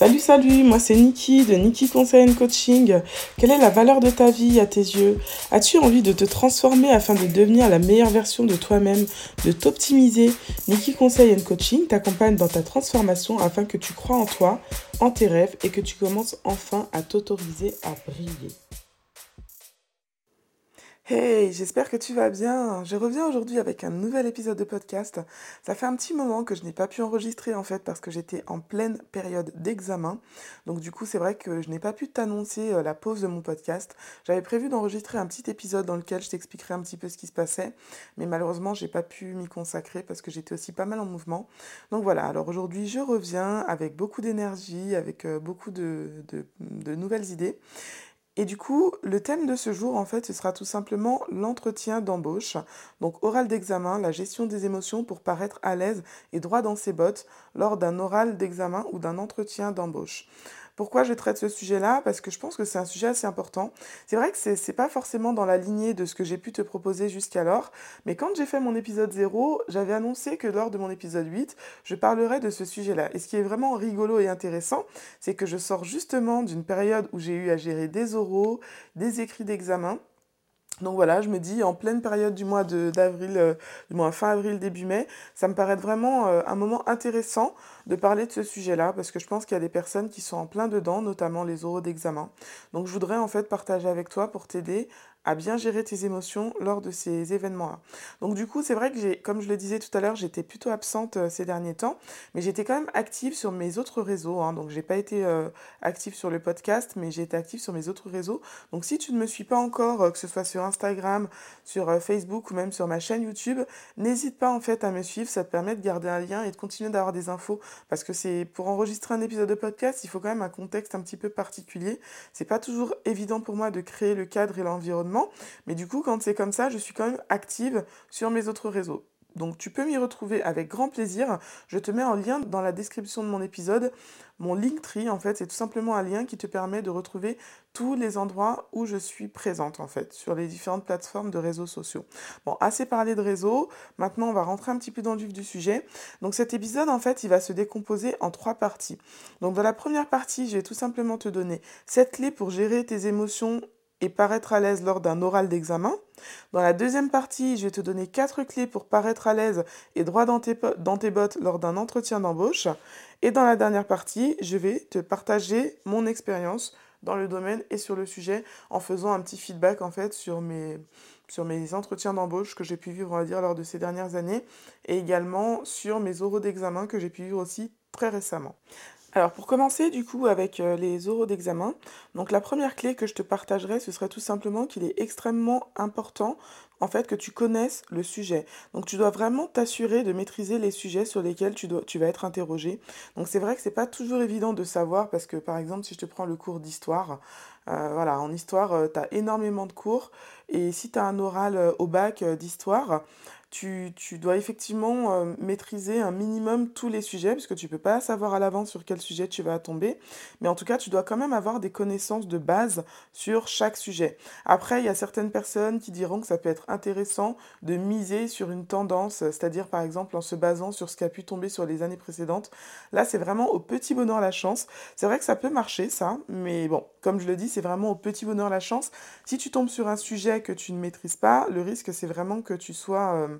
Salut, salut, moi c'est Niki de Niki Conseil Coaching. Quelle est la valeur de ta vie à tes yeux? As-tu envie de te transformer afin de devenir la meilleure version de toi-même, de t'optimiser? Niki Conseil Coaching t'accompagne dans ta transformation afin que tu crois en toi, en tes rêves et que tu commences enfin à t'autoriser à briller. Hey, j'espère que tu vas bien. Je reviens aujourd'hui avec un nouvel épisode de podcast. Ça fait un petit moment que je n'ai pas pu enregistrer en fait parce que j'étais en pleine période d'examen. Donc du coup, c'est vrai que je n'ai pas pu t'annoncer euh, la pause de mon podcast. J'avais prévu d'enregistrer un petit épisode dans lequel je t'expliquerai un petit peu ce qui se passait, mais malheureusement, j'ai pas pu m'y consacrer parce que j'étais aussi pas mal en mouvement. Donc voilà, alors aujourd'hui, je reviens avec beaucoup d'énergie, avec euh, beaucoup de, de nouvelles idées. Et du coup, le thème de ce jour, en fait, ce sera tout simplement l'entretien d'embauche. Donc, oral d'examen, la gestion des émotions pour paraître à l'aise et droit dans ses bottes lors d'un oral d'examen ou d'un entretien d'embauche. Pourquoi je traite ce sujet-là Parce que je pense que c'est un sujet assez important. C'est vrai que ce n'est pas forcément dans la lignée de ce que j'ai pu te proposer jusqu'alors, mais quand j'ai fait mon épisode 0, j'avais annoncé que lors de mon épisode 8, je parlerais de ce sujet-là. Et ce qui est vraiment rigolo et intéressant, c'est que je sors justement d'une période où j'ai eu à gérer des oraux, des écrits d'examen, donc voilà, je me dis en pleine période du mois d'avril, euh, du mois fin avril, début mai, ça me paraît vraiment euh, un moment intéressant de parler de ce sujet-là parce que je pense qu'il y a des personnes qui sont en plein dedans, notamment les oraux d'examen. Donc je voudrais en fait partager avec toi pour t'aider à bien gérer tes émotions lors de ces événements-là. Donc du coup, c'est vrai que comme je le disais tout à l'heure, j'étais plutôt absente euh, ces derniers temps, mais j'étais quand même active sur mes autres réseaux. Hein. donc j'ai pas été euh, active sur le podcast, mais j'ai été active sur mes autres réseaux. Donc si tu ne me suis pas encore, euh, que ce soit sur Instagram, sur Facebook ou même sur ma chaîne YouTube, n'hésite pas en fait à me suivre. Ça te permet de garder un lien et de continuer d'avoir des infos, parce que c'est pour enregistrer un épisode de podcast, il faut quand même un contexte un petit peu particulier. C'est pas toujours évident pour moi de créer le cadre et l'environnement mais du coup, quand c'est comme ça, je suis quand même active sur mes autres réseaux. Donc tu peux m'y retrouver avec grand plaisir. Je te mets en lien dans la description de mon épisode. Mon Linktree, en fait, c'est tout simplement un lien qui te permet de retrouver tous les endroits où je suis présente, en fait, sur les différentes plateformes de réseaux sociaux. Bon, assez parlé de réseaux. Maintenant, on va rentrer un petit peu dans le vif du sujet. Donc cet épisode, en fait, il va se décomposer en trois parties. Donc dans la première partie, je vais tout simplement te donner cette clé pour gérer tes émotions et paraître à l'aise lors d'un oral d'examen. Dans la deuxième partie, je vais te donner quatre clés pour paraître à l'aise et droit dans tes, bottes lors d'un entretien d'embauche. Et dans la dernière partie, je vais te partager mon expérience dans le domaine et sur le sujet en faisant un petit feedback en fait sur mes, sur mes entretiens d'embauche que j'ai pu vivre on va dire lors de ces dernières années et également sur mes oraux d'examen que j'ai pu vivre aussi très récemment. Alors pour commencer du coup avec euh, les oraux d'examen, donc la première clé que je te partagerai ce serait tout simplement qu'il est extrêmement important en fait que tu connaisses le sujet. Donc tu dois vraiment t'assurer de maîtriser les sujets sur lesquels tu, vas être interrogé. Donc c'est vrai que c'est pas toujours évident de savoir parce que par exemple si je te prends le cours d'histoire, euh, voilà, en histoire euh, tu as énormément de cours et si tu as un oral au bac d'histoire, tu, dois effectivement euh, maîtriser un minimum tous les sujets, puisque tu ne peux pas savoir à l'avance sur quel sujet tu vas tomber. Mais en tout cas, tu dois quand même avoir des connaissances de base sur chaque sujet. Après, il y a certaines personnes qui diront que ça peut être intéressant de miser sur une tendance, c'est-à-dire par exemple en se basant sur ce qui a pu tomber sur les années précédentes. Là, c'est vraiment au petit bonheur la chance. C'est vrai que ça peut marcher, ça, mais bon, comme je le dis, c'est vraiment au petit bonheur la chance. Si tu tombes sur un sujet que tu ne maîtrises pas, le risque, c'est vraiment que tu sois... Euh,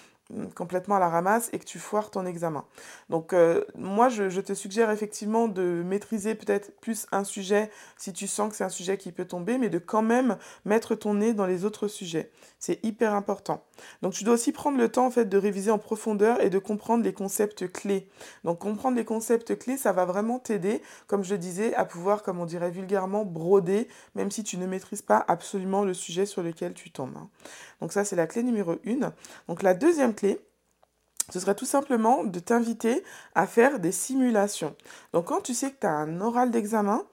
complètement à la ramasse et que tu foires ton examen. Donc euh, moi, je, te suggère effectivement de maîtriser peut-être plus un sujet si tu sens que c'est un sujet qui peut tomber, mais de quand même mettre ton nez dans les autres sujets. C'est hyper important. Donc tu dois aussi prendre le temps en fait de réviser en profondeur et de comprendre les concepts clés. Donc comprendre les concepts clés, ça va vraiment t'aider, comme je disais, à pouvoir, comme on dirait vulgairement, broder, même si tu ne maîtrises pas absolument le sujet sur lequel tu tombes. Hein. Donc ça, c'est la clé numéro 1. Donc la deuxième clé, ce serait tout simplement de t'inviter à faire des simulations. Donc quand tu sais que tu as un oral d'examen,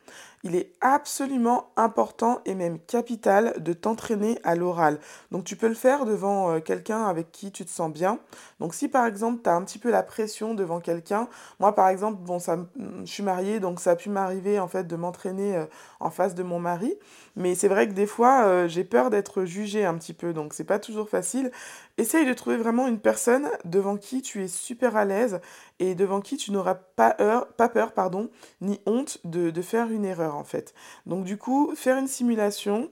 il est absolument important et même capital de t'entraîner à l'oral. Donc tu peux le faire devant euh, quelqu'un avec qui tu te sens bien. Donc si par exemple tu as un petit peu la pression devant quelqu'un, moi par exemple, bon ça je suis mariée donc ça a pu m'arriver en fait de m'entraîner euh, en face de mon mari, mais c'est vrai que des fois euh, j'ai peur d'être jugée un petit peu donc c'est pas toujours facile. Essaye de trouver vraiment une personne devant qui tu es super à l'aise et devant qui tu n'auras pas, pas peur pardon, ni honte de, faire une erreur en fait. Donc du coup, faire une simulation,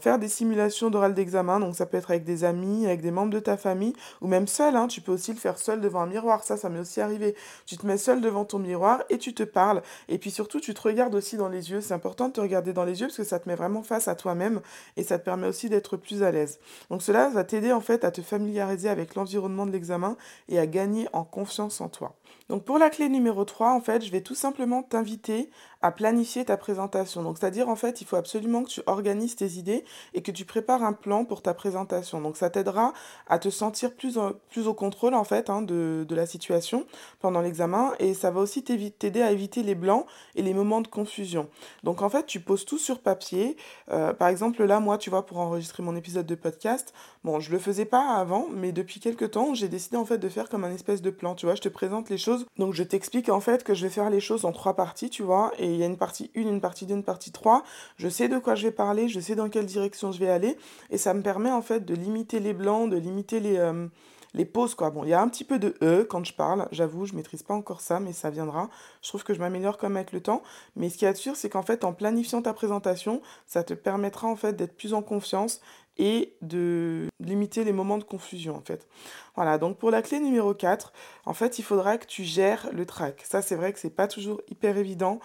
faire des simulations d'oral d'examen, donc ça peut être avec des amis, avec des membres de ta famille, ou même seul, hein, tu peux aussi le faire seul devant un miroir, ça, ça m'est aussi arrivé. Tu te mets seul devant ton miroir et tu te parles, et puis surtout, tu te regardes aussi dans les yeux, c'est important de te regarder dans les yeux parce que ça te met vraiment face à toi-même et ça te permet aussi d'être plus à l'aise. Donc cela va t'aider en fait à te familiariser avec l'environnement de l'examen et à gagner en confiance en toi. Donc pour la clé numéro 3, en fait, je vais tout simplement t'inviter à planifier ta présentation. Donc c'est-à-dire en fait, il faut absolument que tu organises tes idées et que tu prépares un plan pour ta présentation. Donc ça t'aidera à te sentir plus, plus au contrôle en fait hein, de, de, la situation pendant l'examen et ça va aussi t'aider à éviter les blancs et les moments de confusion. Donc en fait, tu poses tout sur papier. Euh, par exemple là, moi, tu vois, pour enregistrer mon épisode de podcast, bon, je le faisais pas avant, mais depuis quelques temps, j'ai décidé en fait de faire comme un espèce de plan. Tu vois, je te présente les choses. Donc je t'explique en fait que je vais faire les choses en trois parties, tu vois, et il y a une partie 1, une partie 2, une partie 3. Je sais de quoi je vais parler, je sais dans quelle direction je vais aller. Et ça me permet en fait de limiter les blancs, de limiter les, euh, les pauses. Quoi. Bon, il y a un petit peu de E quand je parle, j'avoue, je maîtrise pas encore ça, mais ça viendra. Je trouve que je m'améliore comme avec le temps. Mais ce qui est sûr, c'est qu'en fait, en planifiant ta présentation, ça te permettra en fait d'être plus en confiance et de limiter les moments de confusion en fait. Voilà, donc pour la clé numéro 4, en fait, il faudra que tu gères le track. Ça, c'est vrai que c'est pas toujours hyper évident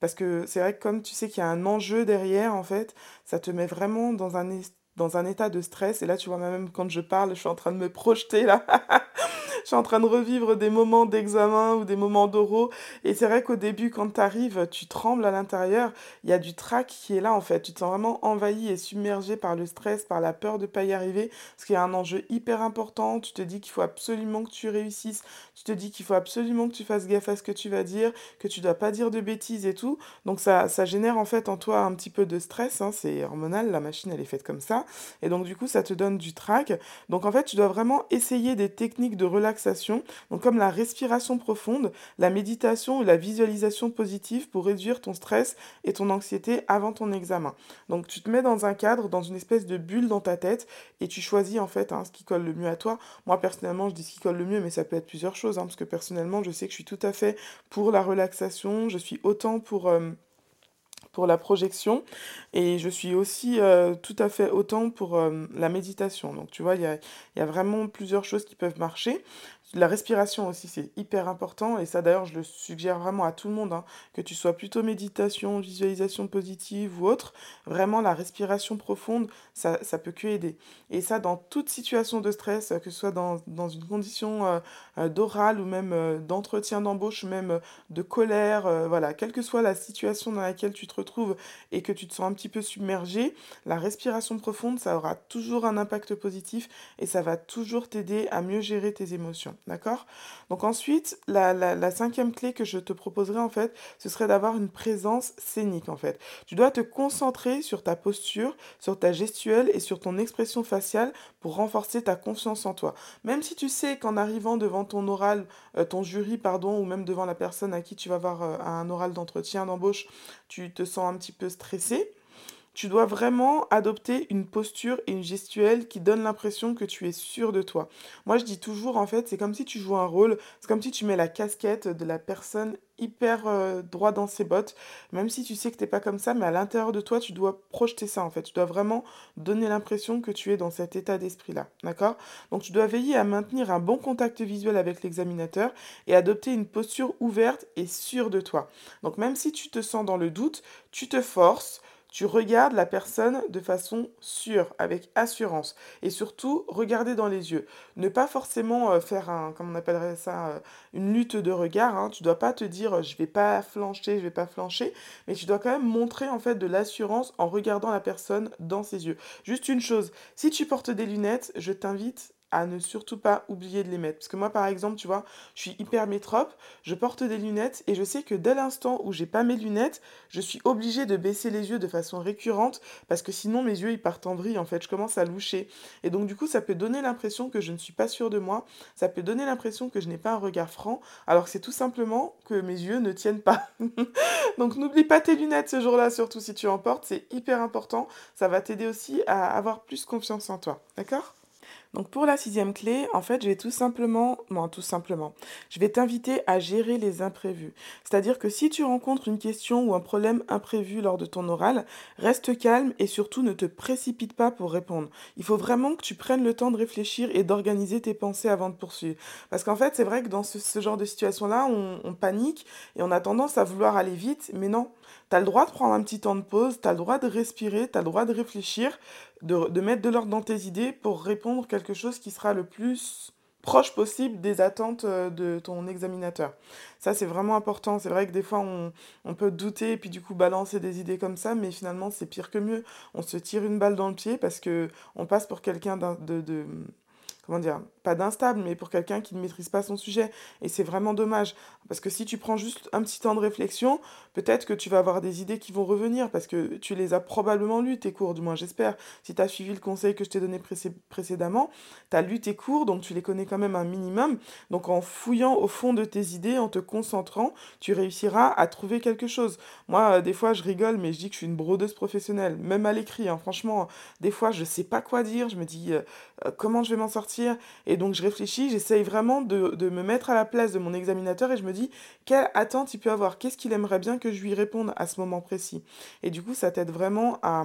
parce que c'est vrai que comme tu sais qu'il y a un enjeu derrière, en fait, ça te met vraiment dans un, état de stress. Et là, tu vois, même quand je parle, je suis en train de me projeter là. je suis en train de revivre des moments d'examen ou des moments d'oraux. Et c'est vrai qu'au début, quand tu arrives, tu trembles à l'intérieur. Il y a du trac qui est là, en fait. Tu te sens vraiment envahi et submergé par le stress, par la peur de ne pas y arriver. Parce qu'il y a un enjeu hyper important. Tu te dis qu'il faut absolument que tu réussisses. Tu te dis qu'il faut absolument que tu fasses gaffe à ce que tu vas dire, que tu dois pas dire de bêtises et tout. Donc ça, ça génère en fait en toi un petit peu de stress. Hein. C'est hormonal, la machine elle est faite comme ça. Et donc du coup, ça te donne du trac. Donc en fait, tu dois vraiment essayer des techniques de relaxation donc comme la respiration profonde, la méditation ou la visualisation positive pour réduire ton stress et ton anxiété avant ton examen. Donc tu te mets dans un cadre, dans une espèce de bulle dans ta tête et tu choisis en fait hein, ce qui colle le mieux à toi. Moi personnellement, je dis ce qui colle le mieux, mais ça peut être plusieurs choses, hein, parce que personnellement, je sais que je suis tout à fait pour la relaxation, je suis autant pour... Euh, pour la projection et je suis aussi euh, tout à fait autant pour euh, la méditation. Donc tu vois, il y a, y a, vraiment plusieurs choses qui peuvent marcher. La respiration aussi, c'est hyper important. Et ça, d'ailleurs, je le suggère vraiment à tout le monde, hein, que tu sois plutôt méditation, visualisation positive ou autre. Vraiment, la respiration profonde, ça, ça peut que aider. Et ça, dans toute situation de stress, que ce soit dans, une condition euh, euh, d'oral ou même euh, d'entretien d'embauche, même de colère, voilà, quelle que soit la situation dans laquelle tu te retrouves et que tu te sens un petit peu submergé, la respiration profonde, ça aura toujours un impact positif et ça va toujours t'aider à mieux gérer tes émotions. D'accord? Donc ensuite, la, cinquième clé que je te proposerai en fait, ce serait d'avoir une présence scénique en fait. Tu dois te concentrer sur ta posture, sur ta gestuelle et sur ton expression faciale pour renforcer ta confiance en toi. Même si tu sais qu'en arrivant devant ton oral, euh, ton jury, pardon, ou même devant la personne à qui tu vas avoir euh, un oral d'entretien, d'embauche, tu te sens un petit peu stressé, tu dois vraiment adopter une posture et une gestuelle qui donne l'impression que tu es sûr de toi. Moi, je dis toujours, en fait, c'est comme si tu joues un rôle, c'est comme si tu mets la casquette de la personne hyper euh, droit dans ses bottes, même si tu sais que t'es pas comme ça, mais à l'intérieur de toi, tu dois projeter ça, en fait. Tu dois vraiment donner l'impression que tu es dans cet état d'esprit-là, d'accord? Donc, tu dois veiller à maintenir un bon contact visuel avec l'examinateur et adopter une posture ouverte et sûre de toi. Donc, même si tu te sens dans le doute, tu te forces, tu regardes la personne de façon sûre, avec assurance. Et surtout, regarder dans les yeux. Ne pas forcément euh, faire un, comme on appellerait ça, euh, une lutte de regard. Hein. Tu dois pas te dire euh, je vais pas flancher, je vais pas flancher. Mais tu dois quand même montrer en fait de l'assurance en regardant la personne dans ses yeux. Juste une chose, si tu portes des lunettes, je t'invite à ne surtout pas oublier de les mettre. Parce que moi, par exemple, tu vois, je suis hyper métrope, je porte des lunettes et je sais que dès l'instant où j'ai pas mes lunettes, je suis obligée de baisser les yeux de façon récurrente parce que sinon mes yeux ils partent en vrille en fait, je commence à loucher. Et donc du coup, ça peut donner l'impression que je ne suis pas sûre de moi, ça peut donner l'impression que je n'ai pas un regard franc, alors que c'est tout simplement que mes yeux ne tiennent pas. donc n'oublie pas tes lunettes ce jour-là, surtout si tu en portes, c'est hyper important, ça va t'aider aussi à avoir plus confiance en toi. D'accord? Donc pour la sixième clé, en fait, je vais tout simplement, bon, tout simplement, je vais t'inviter à gérer les imprévus. C'est-à-dire que si tu rencontres une question ou un problème imprévu lors de ton oral, reste calme et surtout ne te précipite pas pour répondre. Il faut vraiment que tu prennes le temps de réfléchir et d'organiser tes pensées avant de poursuivre. Parce qu'en fait, c'est vrai que dans ce, genre de situation-là, on, on panique et on a tendance à vouloir aller vite, mais non. Tu as le droit de prendre un petit temps de pause, tu as le droit de respirer, tu as le droit de réfléchir, de, de mettre de l'ordre dans tes idées pour répondre quelque chose qui sera le plus proche possible des attentes euh, de ton examinateur. Ça, c'est vraiment important. C'est vrai que des fois, on, on, peut douter et puis du coup balancer des idées comme ça, mais finalement, c'est pire que mieux. On se tire une balle dans le pied parce que on passe pour quelqu'un de, de, comment dire, pas d'instable, mais pour quelqu'un qui ne maîtrise pas son sujet. Et c'est vraiment dommage. Parce que si tu prends juste un petit temps de réflexion, peut-être que tu vas avoir des idées qui vont revenir, parce que tu les as probablement lues, tes cours, du moins j'espère. Si tu as suivi le conseil que je t'ai donné précédemment, tu as lu tes cours, donc tu les connais quand même un minimum. Donc en fouillant au fond de tes idées, en te concentrant, tu réussiras à trouver quelque chose. Moi, euh, des fois, je rigole, mais je dis que je suis une brodeuse professionnelle, même à l'écrit. Hein. Franchement, des fois, je sais pas quoi dire, je me dis euh, euh, comment je vais m'en sortir? Et donc, je réfléchis, j'essaye vraiment de, me mettre à la place de mon examinateur et je me dis quelle attente il peut avoir, qu'est-ce qu'il aimerait bien que je lui réponde à ce moment précis? Et du coup, ça t'aide vraiment à,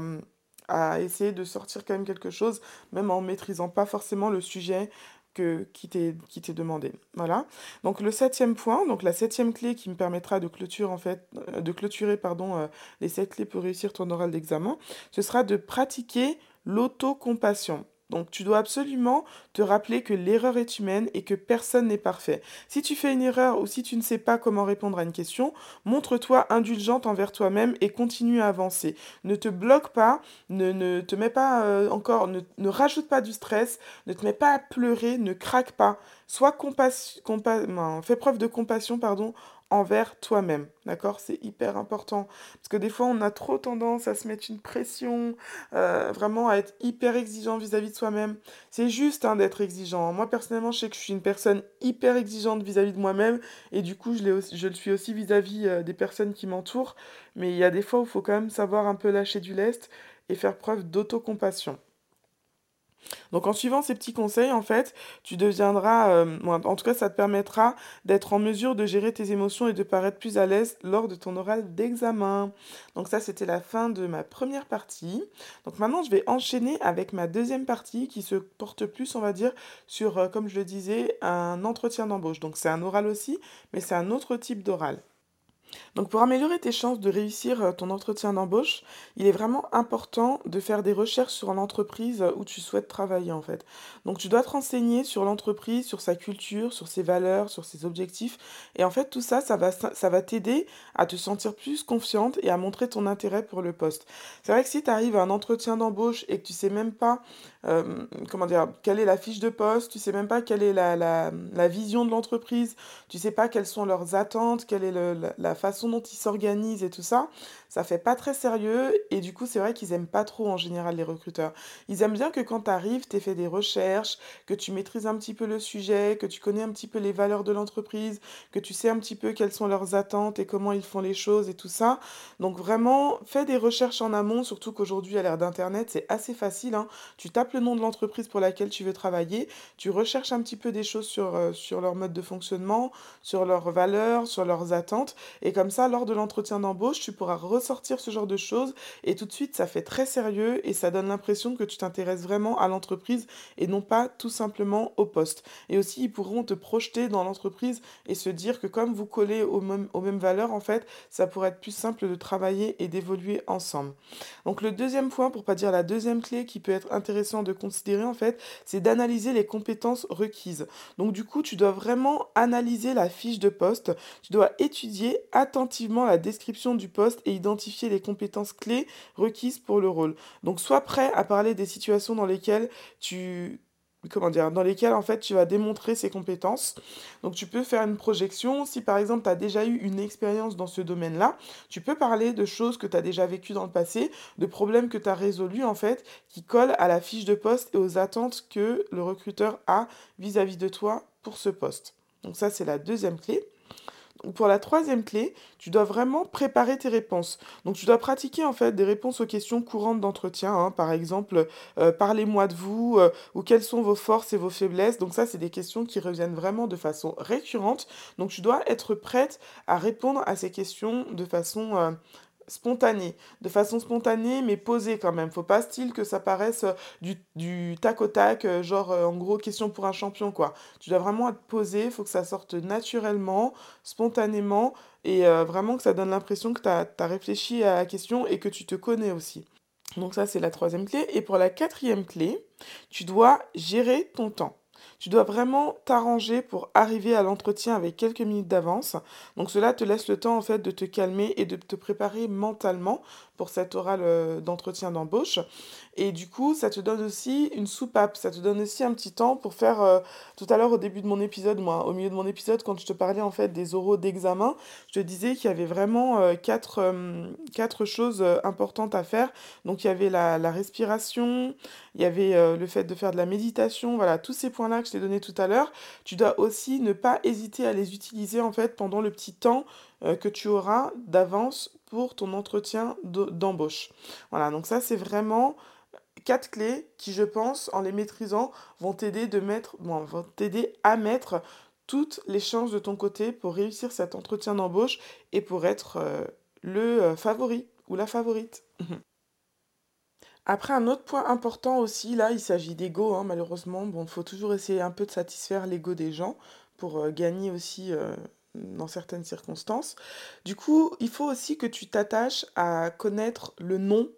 à essayer de sortir quand même quelque chose, même en maîtrisant pas forcément le sujet que, qui t'est demandé. Voilà. Donc le septième point, donc la septième clé qui me permettra de clôturer en fait, euh, de clôturer pardon euh, les sept clés pour réussir ton oral d'examen, ce sera de pratiquer l'autocompassion. Donc tu dois absolument te rappeler que l'erreur est humaine et que personne n'est parfait. Si tu fais une erreur ou si tu ne sais pas comment répondre à une question, montre-toi indulgente envers toi-même et continue à avancer. Ne te bloque pas, ne, te mets pas euh, encore, ne, rajoute pas du stress, ne te mets pas à pleurer, ne craque pas. Sois fais preuve de compassion pardon, envers toi-même. D'accord? C'est hyper important. Parce que des fois, on a trop tendance à se mettre une pression, euh, vraiment à être hyper exigeant vis-à-vis de soi-même. C'est juste hein, d'être exigeant. Moi, personnellement, je sais que je suis une personne hyper exigeante vis-à-vis de moi-même. Et du coup, je, le suis aussi vis-à-vis euh, des personnes qui m'entourent. Mais il y a des fois où il faut quand même savoir un peu lâcher du lest et faire preuve d'autocompassion. Donc en suivant ces petits conseils, en fait, tu deviendras, euh, en tout cas ça te permettra d'être en mesure de gérer tes émotions et de paraître plus à l'aise lors de ton oral d'examen. Donc ça c'était la fin de ma première partie. Donc maintenant je vais enchaîner avec ma deuxième partie qui se porte plus, on va dire, sur, euh, comme je le disais, un entretien d'embauche. Donc c'est un oral aussi, mais c'est un autre type d'oral. Donc pour améliorer tes chances de réussir euh, ton entretien d'embauche, il est vraiment important de faire des recherches sur l'entreprise où tu souhaites travailler en fait. Donc tu dois te renseigner sur l'entreprise, sur sa culture, sur ses valeurs, sur ses objectifs et en fait tout ça ça va ça va t'aider à te sentir plus confiante et à montrer ton intérêt pour le poste. C'est vrai que si tu arrives à un entretien d'embauche et que tu sais même pas euh, comment dire quelle est la fiche de poste, tu sais même pas quelle est la, la, la vision de l'entreprise, tu sais pas quelles sont leurs attentes, quelle est le, la, la façon dont ils s'organisent et tout ça, ça fait pas très sérieux et du coup c'est vrai qu'ils aiment pas trop en général les recruteurs. Ils aiment bien que quand tu arrives, tu fait des recherches, que tu maîtrises un petit peu le sujet, que tu connais un petit peu les valeurs de l'entreprise, que tu sais un petit peu quelles sont leurs attentes et comment ils font les choses et tout ça. Donc vraiment, fais des recherches en amont, surtout qu'aujourd'hui à l'ère d'internet, c'est assez facile hein. Tu tapes le nom de l'entreprise pour laquelle tu veux travailler, tu recherches un petit peu des choses sur euh, sur leur mode de fonctionnement, sur leurs valeurs, sur leurs attentes et comme ça lors de l'entretien d'embauche, tu pourras sortir ce genre de choses et tout de suite ça fait très sérieux et ça donne l'impression que tu t'intéresses vraiment à l'entreprise et non pas tout simplement au poste. Et aussi ils pourront te projeter dans l'entreprise et se dire que comme vous collez aux mêmes, aux mêmes valeurs en fait, ça pourrait être plus simple de travailler et d'évoluer ensemble. Donc le deuxième point, pour pas dire la deuxième clé qui peut être intéressant de considérer en fait, c'est d'analyser les compétences requises. Donc du coup, tu dois vraiment analyser la fiche de poste, tu dois étudier attentivement la description du poste et identifier les compétences clés requises pour le rôle. Donc sois prêt à parler des situations dans lesquelles tu comment dire, dans lesquelles en fait tu vas démontrer ces compétences. Donc tu peux faire une projection, si par exemple tu as déjà eu une expérience dans ce domaine-là, tu peux parler de choses que tu as déjà vécues dans le passé, de problèmes que tu as résolus en fait, qui collent à la fiche de poste et aux attentes que le recruteur a vis-à-vis -vis de toi pour ce poste. Donc ça c'est la deuxième clé. Pour la troisième clé, tu dois vraiment préparer tes réponses. Donc tu dois pratiquer en fait des réponses aux questions courantes d'entretien. hein. Par exemple, euh, parlez-moi de vous euh, ou quelles sont vos forces et vos faiblesses. Donc ça, c'est des questions qui reviennent vraiment de façon récurrente. Donc tu dois être prête à répondre à ces questions de façon euh, spontanée, de façon spontanée mais posée quand même. Faut pas style que ça paraisse euh, du, tac au tac, euh, genre euh, en gros question pour un champion quoi. Tu dois vraiment être posé, faut que ça sorte naturellement, spontanément et vraiment que ça donne l'impression que tu as, réfléchi à la question et que tu te connais aussi. Donc ça c'est la troisième clé. Et pour la quatrième clé, tu dois gérer ton temps. Tu dois vraiment t'arranger pour arriver à l'entretien avec quelques minutes d'avance. Donc cela te laisse le temps en fait de te calmer et de te préparer mentalement pour cet oral euh, d'entretien d'embauche. Et du coup, ça te donne aussi une soupape, ça te donne aussi un petit temps pour faire, euh, tout à l'heure au début de mon épisode, moi, au milieu de mon épisode, quand je te parlais en fait des oraux d'examen, je te disais qu'il y avait vraiment euh, quatre, quatre choses importantes à faire. Donc il y avait la, la respiration, il y avait le fait de faire de la méditation, voilà, tous ces points-là que je t'ai donnés tout à l'heure. Tu dois aussi ne pas hésiter à les utiliser en fait pendant le petit temps que tu auras d'avance pour ton entretien de- d'embauche. Voilà, donc ça c'est vraiment quatre clés qui, je pense, en les maîtrisant, vont t'aider de mettre, bon, vont t'aider à mettre toutes les chances de ton côté pour réussir cet entretien d'embauche et pour être euh, le euh, favori ou la favorite. Après, un autre point important aussi, là, il s'agit d'ego, hein, malheureusement. Bon, il faut toujours essayer un peu de satisfaire l'ego des gens pour euh, gagner aussi dans certaines circonstances. Du coup, il faut aussi que tu t'attaches à connaître le nom,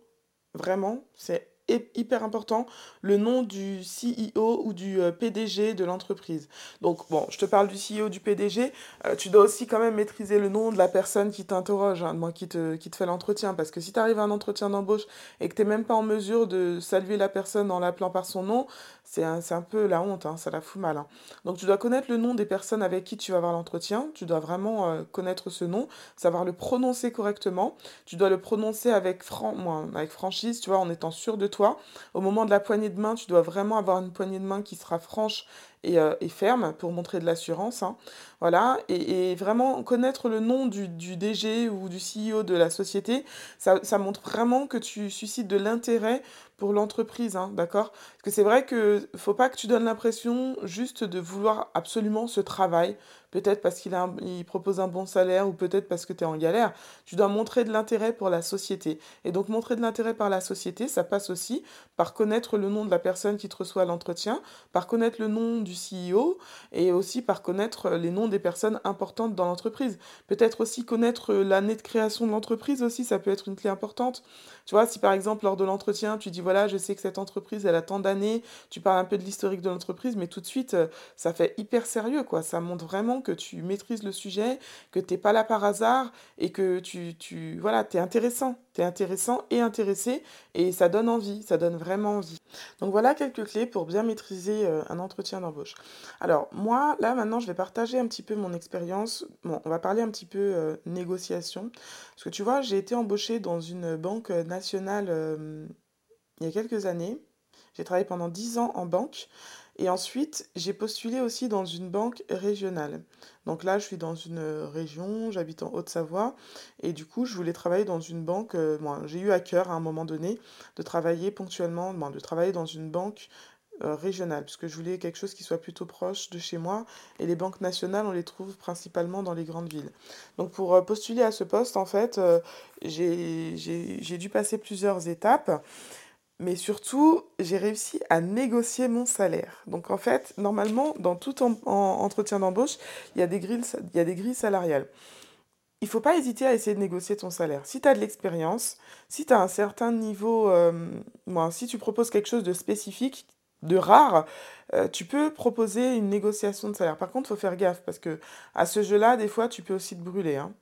vraiment, c'est hy- hyper important, le nom du CEO ou du euh, PDG de l'entreprise. Donc, bon, je te parle du CEO, du PDG, euh, tu dois aussi quand même maîtriser le nom de la personne qui t'interroge, hein, moi, qui te, qui te fait l'entretien. Parce que si tu arrives à un entretien d'embauche et que tu n'es même pas en mesure de saluer la personne en l'appelant par son nom, c'est un, peu la honte, hein, ça la fout mal. hein. Donc tu dois connaître le nom des personnes avec qui tu vas avoir l'entretien, tu dois vraiment euh, connaître ce nom, savoir le prononcer correctement, tu dois le prononcer avec, fran moi, avec franchise, tu vois, en étant sûr de toi. Au moment de la poignée de main, tu dois vraiment avoir une poignée de main qui sera franche et, euh, et ferme pour montrer de l'assurance. hein. Voilà, et, vraiment connaître le nom du, du DG ou du CEO de la société, ça, ça montre vraiment que tu suscites de l'intérêt pour l'entreprise, hein, d'accord? Parce que c'est vrai que faut pas que tu donnes l'impression juste de vouloir absolument ce travail, peut-être parce qu'il a il propose un bon salaire ou peut-être parce que tu es en galère. Tu dois montrer de l'intérêt pour la société. Et donc montrer de l'intérêt par la société, ça passe aussi par connaître le nom de la personne qui te reçoit à l'entretien, par connaître le nom du CEO et aussi par connaître les noms des personnes importantes dans l'entreprise. Peut-être aussi connaître l'année de création de l'entreprise aussi, ça peut être une clé importante. Tu vois, si par exemple lors de l'entretien, tu dis voilà, je sais que cette entreprise, elle a tant d'années, tu parles un peu de l'historique de l'entreprise, mais tout de suite, euh, ça fait hyper sérieux, quoi. Ça montre vraiment que tu maîtrises le sujet, que t'es pas là par hasard et que tu, tu voilà, t'es intéressant. T'es intéressant et intéressé et ça donne envie, ça donne vraiment envie. Donc voilà quelques clés pour bien maîtriser euh, un entretien d'embauche. Alors moi, là maintenant, je vais partager un petit peu mon expérience. Bon, on va parler un petit peu euh, négociation. Parce que tu vois, j'ai été embauchée dans une banque nationale euh, il y a quelques années. J'ai travaillé pendant 10 ans en banque. Et ensuite, j'ai postulé aussi dans une banque régionale. Donc là, je suis dans une région, j'habite en Haute-Savoie. Et du coup, je voulais travailler dans une banque. euh, bon, j'ai eu à cœur à un moment donné de travailler ponctuellement, bon, de travailler dans une banque euh, régionale, puisque je voulais quelque chose qui soit plutôt proche de chez moi. Et les banques nationales, on les trouve principalement dans les grandes villes. Donc pour euh, postuler à ce poste, en fait, euh, j'ai dû passer plusieurs étapes. Mais surtout, j'ai réussi à négocier mon salaire. Donc en fait, normalement, dans tout en- en- entretien d'embauche, il y a des grilles, il y a des grilles salariales. Il faut pas hésiter à essayer de négocier ton salaire. Si tu as de l'expérience, si tu as un certain niveau, euh, si tu proposes quelque chose de spécifique, de rare, euh, tu peux proposer une négociation de salaire. Par contre, il faut faire gaffe parce que à ce jeu-là, des fois, tu peux aussi te brûler, hein.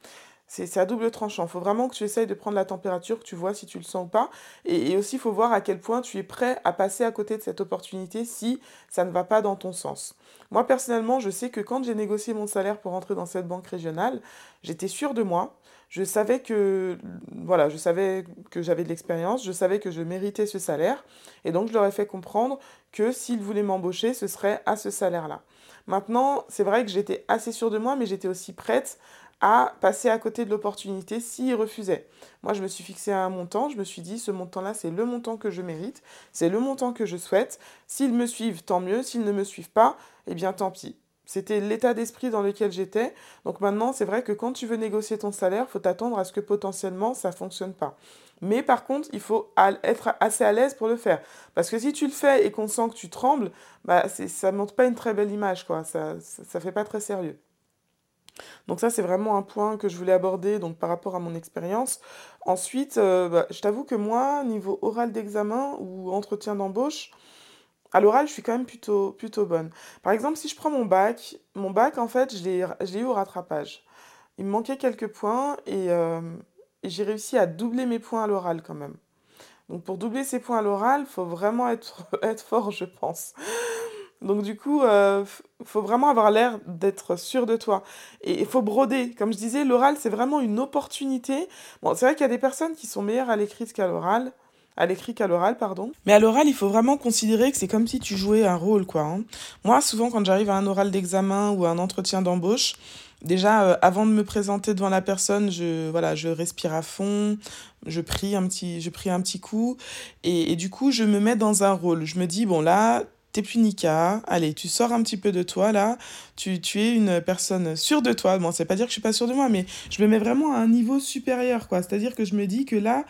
C'est à double tranchant. Il faut vraiment que tu essayes de prendre la température, que tu vois si tu le sens ou pas. Et, et aussi, il faut voir à quel point tu es prêt à passer à côté de cette opportunité si ça ne va pas dans ton sens. Moi, personnellement, je sais que quand j'ai négocié mon salaire pour entrer dans cette banque régionale, j'étais sûre de moi. Je savais que, voilà, je savais que j'avais de l'expérience, je savais que je méritais ce salaire. Et donc, je leur ai fait comprendre que s'ils voulaient m'embaucher, ce serait à ce salaire-là. Maintenant, c'est vrai que j'étais assez sûre de moi, mais j'étais aussi prête à passer à côté de l'opportunité s'ils refusaient. Moi, je me suis fixé un montant, je me suis dit, ce montant-là, c'est le montant que je mérite, c'est le montant que je souhaite. S'ils me suivent, tant mieux, s'ils ne me suivent pas, eh bien tant pis. C'était l'état d'esprit dans lequel j'étais. Donc maintenant, c'est vrai que quand tu veux négocier ton salaire, faut t'attendre à ce que potentiellement ça ne fonctionne pas. Mais par contre, il faut être assez à l'aise pour le faire. Parce que si tu le fais et qu'on sent que tu trembles, bah, ça ne montre pas une très belle image, quoi. Ça ne fait pas très sérieux. Donc ça, c'est vraiment un point que je voulais aborder donc, par rapport à mon expérience. Ensuite, euh, bah, je t'avoue que moi, niveau oral d'examen ou entretien d'embauche, à l'oral, je suis quand même plutôt, plutôt bonne. Par exemple, si je prends mon bac, mon bac, en fait, je l'ai eu au rattrapage. Il me manquait quelques points et, euh, et j'ai réussi à doubler mes points à l'oral quand même. Donc pour doubler ses points à l'oral, il faut vraiment être, être fort, je pense. Donc du coup, euh, faut vraiment avoir l'air d'être sûr de toi. Et il faut broder. Comme je disais, l'oral, c'est vraiment une opportunité. Bon, c'est vrai qu'il y a des personnes qui sont meilleures à l'écrit qu'à l'oral. À l'écrit qu'à l'oral, pardon. Mais à l'oral, il faut vraiment considérer que c'est comme si tu jouais un rôle, quoi. Hein. Moi, souvent, quand j'arrive à un oral d'examen ou à un entretien d'embauche, déjà, euh, avant de me présenter devant la personne, je, voilà, je respire à fond, je prie un petit, je un petit coup, et du coup, je me mets dans un rôle. Je me dis, bon, là, t'es plus Nika, allez, tu sors un petit peu de toi là, tu, tu es une personne sûre de toi. Bon, c'est pas dire que je suis pas sûre de moi, mais je me mets vraiment à un niveau supérieur, quoi. C'est-à-dire que je me dis que là,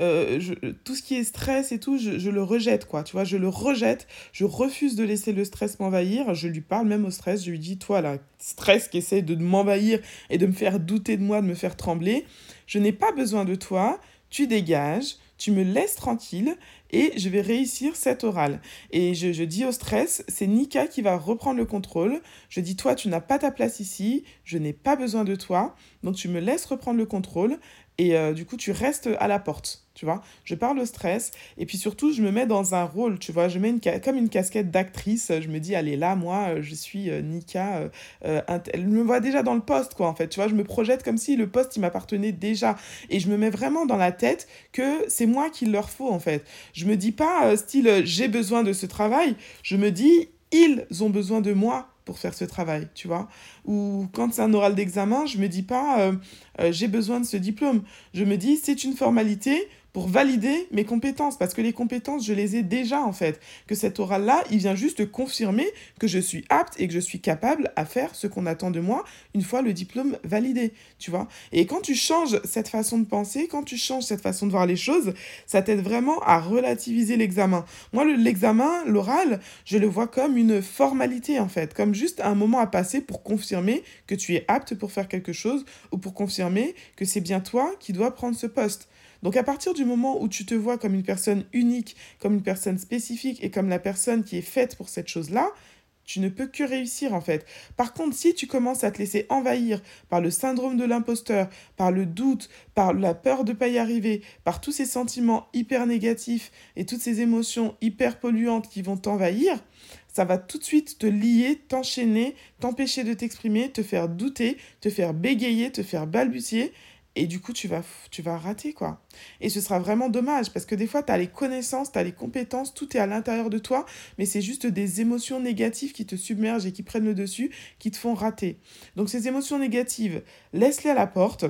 euh, tout ce qui est stress et tout, je, je, le rejette, quoi. Tu vois, je le rejette, je refuse de laisser le stress m'envahir. Je lui parle même au stress, je lui dis, toi là, stress qui essaie de m'envahir et de me faire douter de moi, de me faire trembler, je n'ai pas besoin de toi, tu dégages, tu me laisses tranquille et je vais réussir cet oral. Et je, dis au stress, c'est Nika qui va reprendre le contrôle. Je dis, toi, tu n'as pas ta place ici, je n'ai pas besoin de toi, donc tu me laisses reprendre le contrôle et euh, du coup, tu restes à la porte tu vois. Je parle au stress et puis surtout, je me mets dans un rôle, tu vois. Je mets une comme une casquette d'actrice. Je me dis, allez, là, moi, euh, je suis euh, Nika. Euh, elle me voit déjà dans le poste, quoi, en fait. Tu vois, je me projette comme si le poste, il m'appartenait déjà. Et je me mets vraiment dans la tête que c'est moi qu'il leur faut, en fait. Je me dis pas, style, j'ai besoin de ce travail. Je me dis, ils ont besoin de moi pour faire ce travail, tu vois. Ou quand c'est un oral d'examen, je me dis pas j'ai besoin de ce diplôme. Je me dis c'est une formalité pour valider mes compétences, parce que les compétences, je les ai déjà en fait. Que cet oral-là, il vient juste confirmer que je suis apte et que je suis capable à faire ce qu'on attend de moi une fois le diplôme validé, tu vois. Et quand tu changes cette façon de penser, quand tu changes cette façon de voir les choses, ça t'aide vraiment à relativiser l'examen. Moi, l'examen, l'oral, je le vois comme une formalité en fait, comme juste un moment à passer pour confirmer que tu es apte pour faire quelque chose ou pour confirmer que c'est bien toi qui dois prendre ce poste. Donc à partir du moment où tu te vois comme une personne unique, comme une personne spécifique et comme la personne qui est faite pour cette chose-là, tu ne peux que réussir en fait. Par contre, si tu commences à te laisser envahir par le syndrome de l'imposteur, par le doute, par la peur de ne pas y arriver, par tous ces sentiments hyper négatifs et toutes ces émotions hyper polluantes qui vont t'envahir, ça va tout de suite te lier, t'enchaîner, t'empêcher de t'exprimer, te faire douter, te faire bégayer, te faire balbutier et du coup, tu vas, tu vas rater, quoi. Et ce sera vraiment dommage, parce que des fois, tu as les connaissances, tu as les compétences, tout est à l'intérieur de toi, mais c'est juste des émotions négatives qui te submergent et qui prennent le dessus, qui te font rater. Donc ces émotions négatives, laisse-les à la porte,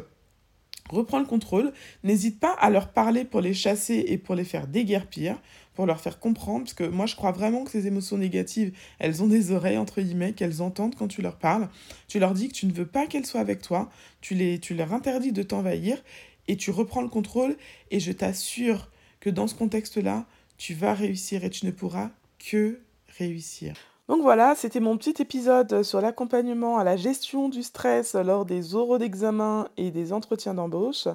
reprends le contrôle, n'hésite pas à leur parler pour les chasser et pour les faire déguerpir pour leur faire comprendre, parce que moi je crois vraiment que ces émotions négatives, elles ont des oreilles, entre guillemets, qu'elles entendent quand tu leur parles. Tu leur dis que tu ne veux pas qu'elles soient avec toi, tu, tu leur interdis de t'envahir, et tu reprends le contrôle, et je t'assure que dans ce contexte-là, tu vas réussir et tu ne pourras que réussir. Donc voilà, c'était mon petit épisode sur l'accompagnement à la gestion du stress lors des oraux d'examen et des entretiens d'embauche.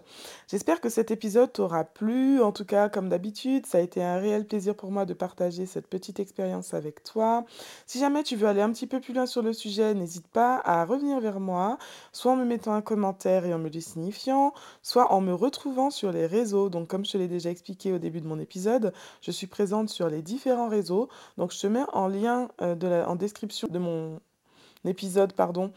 J'espère que cet épisode t'aura plu. En tout cas, comme d'habitude, ça a été un réel plaisir pour moi de partager cette petite expérience avec toi. Si jamais tu veux aller un petit peu plus loin sur le sujet, n'hésite pas à revenir vers moi, soit en me mettant un commentaire et en me le signifiant, soit en me retrouvant sur les réseaux. Donc comme je te l'ai déjà expliqué au début de mon épisode, je suis présente sur les différents réseaux. Donc je te mets en lien euh, en description de mon épisode, pardon,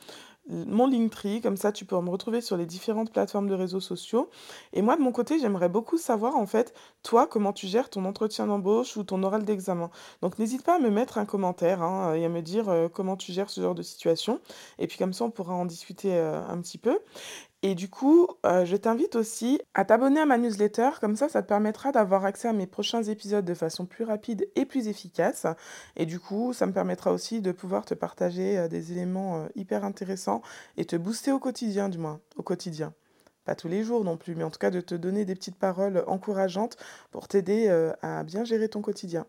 mon Linktree, comme ça tu peux me retrouver sur les différentes plateformes de réseaux sociaux. Et moi de mon côté, j'aimerais beaucoup savoir en fait, toi, comment tu gères ton entretien d'embauche ou ton oral d'examen. Donc n'hésite pas à me mettre un commentaire hein, et à me dire euh, comment tu gères ce genre de situation. Et puis comme ça, on pourra en discuter euh, un petit peu. Et du coup, euh, je t'invite aussi à t'abonner à ma newsletter, comme ça, ça te permettra d'avoir accès à mes prochains épisodes de façon plus rapide et plus efficace. Et du coup, ça me permettra aussi de pouvoir te partager euh, des éléments euh, hyper intéressants et te booster au quotidien, du moins, au quotidien pas tous les jours non plus, mais en tout cas de te donner des petites paroles encourageantes pour t'aider à bien gérer ton quotidien.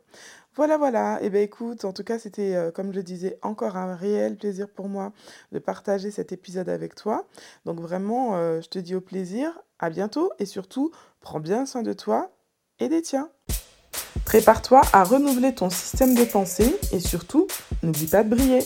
Voilà, voilà. Et eh bien écoute, en tout cas, c'était, euh, comme je disais, encore un réel plaisir pour moi de partager cet épisode avec toi. Donc vraiment, euh, je te dis au plaisir, à bientôt et surtout, prends bien soin de toi et des tiens. Prépare-toi à renouveler ton système de pensée et surtout, n'oublie pas de briller.